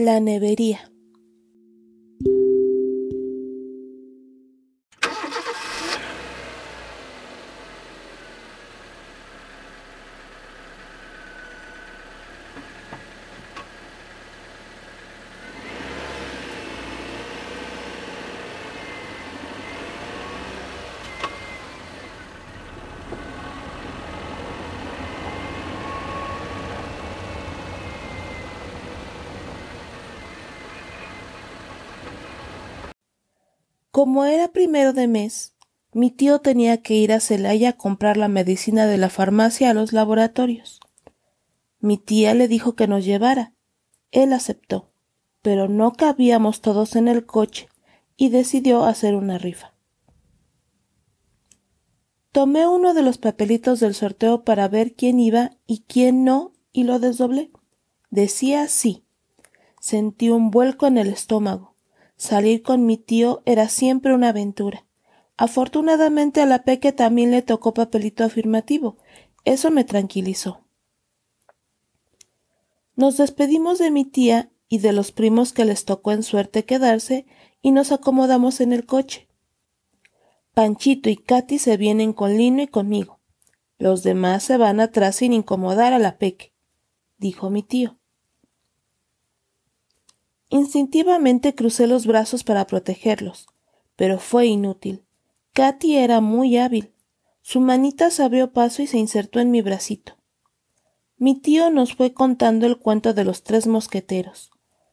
La nevería. Como era primero de mes, mi tío tenía que ir a Celaya a comprar la medicina de la farmacia a los laboratorios. Mi tía le dijo que nos llevara. Él aceptó, pero no cabíamos todos en el coche y decidió hacer una rifa. Tomé uno de los papelitos del sorteo para ver quién iba y quién no y lo desdoblé. Decía sí. Sentí un vuelco en el estómago. Salir con mi tío era siempre una aventura. Afortunadamente a la Peque también le tocó papelito afirmativo. Eso me tranquilizó. Nos despedimos de mi tía y de los primos que les tocó en suerte quedarse y nos acomodamos en el coche. Panchito y Katy se vienen con Lino y conmigo. Los demás se van atrás sin incomodar a la Peque, dijo mi tío. Instintivamente crucé los brazos para protegerlos, pero fue inútil. Katy era muy hábil. Su manita se abrió paso y se insertó en mi bracito. Mi tío nos fue contando el cuento de los tres mosqueteros.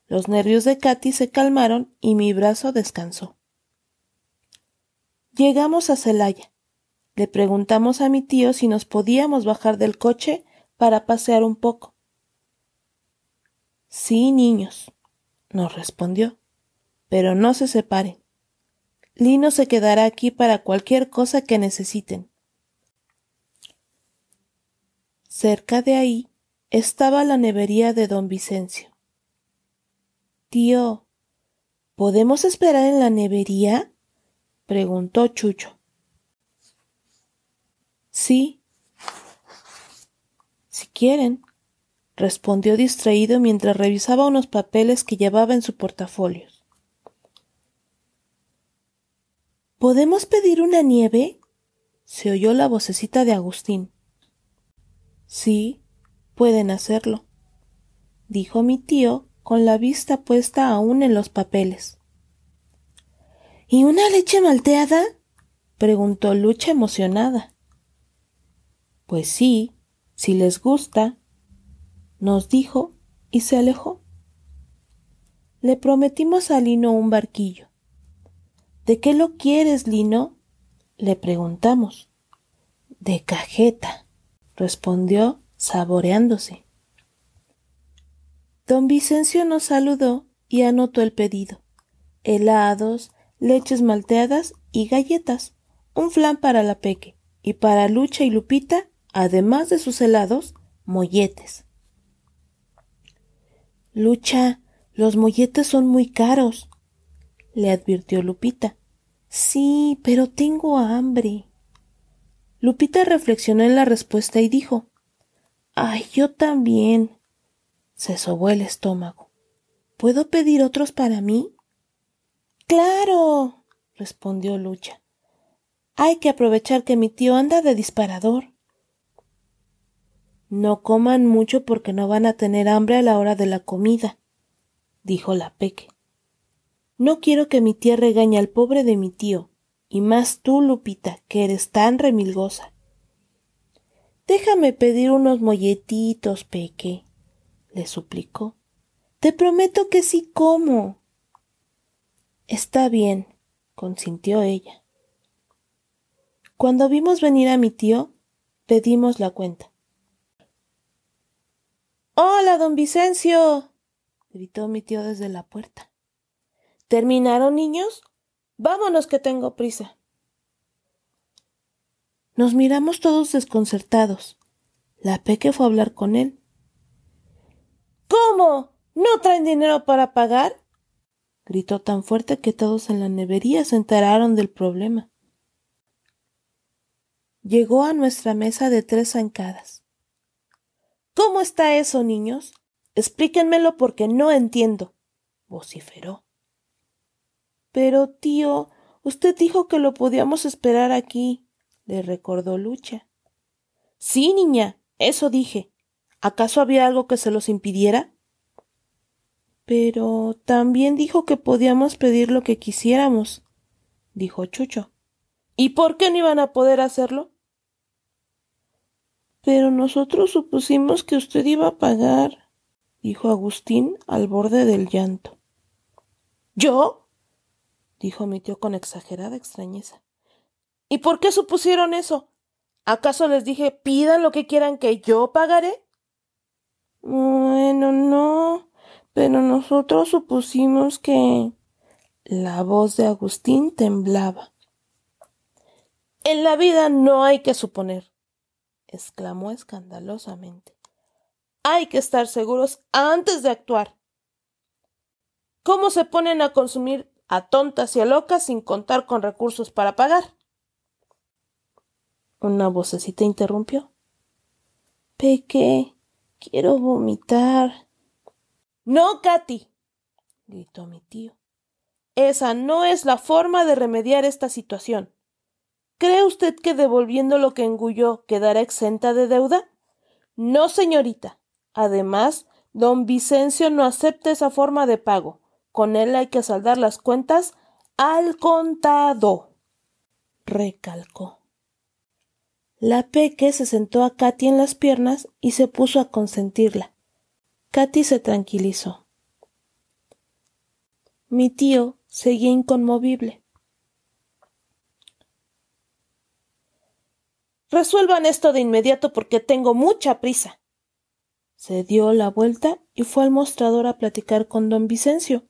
Los nervios de Katy se calmaron y mi brazo descansó. Llegamos a Celaya. Le preguntamos a mi tío si nos podíamos bajar del coche para pasear un poco. Sí, niños, nos respondió. Pero no se separen. Lino se quedará aquí para cualquier cosa que necesiten. Cerca de ahí estaba la nevería de don Vicencio. Tío, ¿podemos esperar en la nevería? preguntó Chucho. Sí. Si quieren, respondió distraído mientras revisaba unos papeles que llevaba en su portafolio. ¿Podemos pedir una nieve? se oyó la vocecita de Agustín. Sí, pueden hacerlo, dijo mi tío con la vista puesta aún en los papeles. ¿Y una leche malteada? preguntó Lucha emocionada. Pues sí, si les gusta, nos dijo y se alejó. Le prometimos a Lino un barquillo. ¿De qué lo quieres, Lino? le preguntamos. De cajeta, respondió saboreándose. Don Vicencio nos saludó y anotó el pedido. Helados, leches malteadas y galletas, un flan para la peque, y para Lucha y Lupita, además de sus helados, molletes. Lucha, los molletes son muy caros, le advirtió Lupita. Sí, pero tengo hambre. Lupita reflexionó en la respuesta y dijo Ay, yo también. Se sobó el estómago. ¿Puedo pedir otros para mí? Claro. respondió Lucha. Hay que aprovechar que mi tío anda de disparador. No coman mucho porque no van a tener hambre a la hora de la comida, dijo la Peque. No quiero que mi tía regañe al pobre de mi tío, y más tú, Lupita, que eres tan remilgosa. Déjame pedir unos molletitos, Peque, le suplicó. Te prometo que sí como. Está bien, consintió ella. Cuando vimos venir a mi tío, pedimos la cuenta. Hola, don Vicencio. gritó mi tío desde la puerta. ¿Terminaron, niños? Vámonos que tengo prisa. Nos miramos todos desconcertados. La Peque fue a hablar con él. ¿Cómo? ¿No traen dinero para pagar? gritó tan fuerte que todos en la nevería se enteraron del problema. Llegó a nuestra mesa de tres zancadas. ¿Cómo está eso, niños? Explíquenmelo porque no entiendo, vociferó. Pero, tío, usted dijo que lo podíamos esperar aquí, le recordó Lucha. Sí, niña, eso dije. ¿Acaso había algo que se los impidiera? Pero también dijo que podíamos pedir lo que quisiéramos, dijo Chucho. ¿Y por qué no iban a poder hacerlo? Pero nosotros supusimos que usted iba a pagar, dijo Agustín al borde del llanto. ¿Yo? dijo mi tío con exagerada extrañeza. ¿Y por qué supusieron eso? ¿Acaso les dije pidan lo que quieran que yo pagaré? Bueno, no, pero nosotros supusimos que. La voz de Agustín temblaba. En la vida no hay que suponer, exclamó escandalosamente. Hay que estar seguros antes de actuar. ¿Cómo se ponen a consumir a tontas y a locas sin contar con recursos para pagar? Una vocecita interrumpió. Peque, quiero vomitar. No, Katy, gritó mi tío. Esa no es la forma de remediar esta situación. ¿Cree usted que devolviendo lo que engulló quedará exenta de deuda? No, señorita. Además, don Vicencio no acepta esa forma de pago. Con él hay que saldar las cuentas al contado. recalcó. La Peque se sentó a Katy en las piernas y se puso a consentirla. Katy se tranquilizó. Mi tío seguía inconmovible. Resuelvan esto de inmediato porque tengo mucha prisa. Se dio la vuelta y fue al mostrador a platicar con don Vicencio.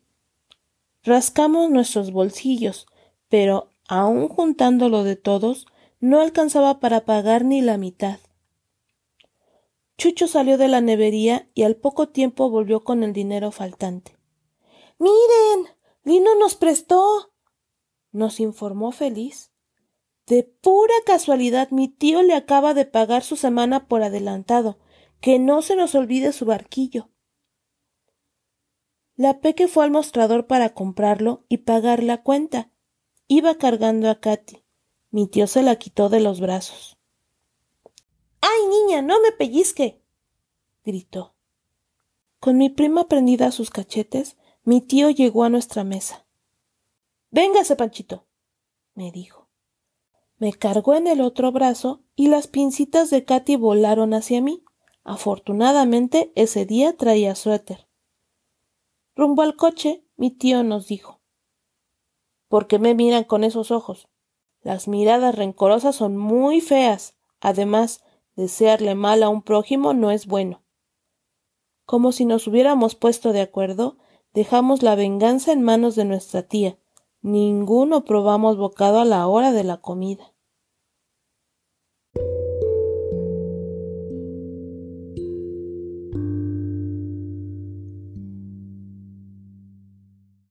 Rascamos nuestros bolsillos, pero aun juntándolo de todos, no alcanzaba para pagar ni la mitad. Chucho salió de la nevería y al poco tiempo volvió con el dinero faltante. Miren. Lino nos prestó. nos informó feliz. De pura casualidad mi tío le acaba de pagar su semana por adelantado. Que no se nos olvide su barquillo. La Peque fue al mostrador para comprarlo y pagar la cuenta. Iba cargando a Katy. Mi tío se la quitó de los brazos. ¡Ay, niña, no me pellizque! gritó. Con mi prima prendida a sus cachetes, mi tío llegó a nuestra mesa. Véngase, Panchito, me dijo. Me cargó en el otro brazo y las pincitas de Katy volaron hacia mí. Afortunadamente ese día traía suéter. Rumbo al coche, mi tío nos dijo. ¿Por qué me miran con esos ojos? Las miradas rencorosas son muy feas. Además, desearle mal a un prójimo no es bueno. Como si nos hubiéramos puesto de acuerdo, dejamos la venganza en manos de nuestra tía. Ninguno probamos bocado a la hora de la comida.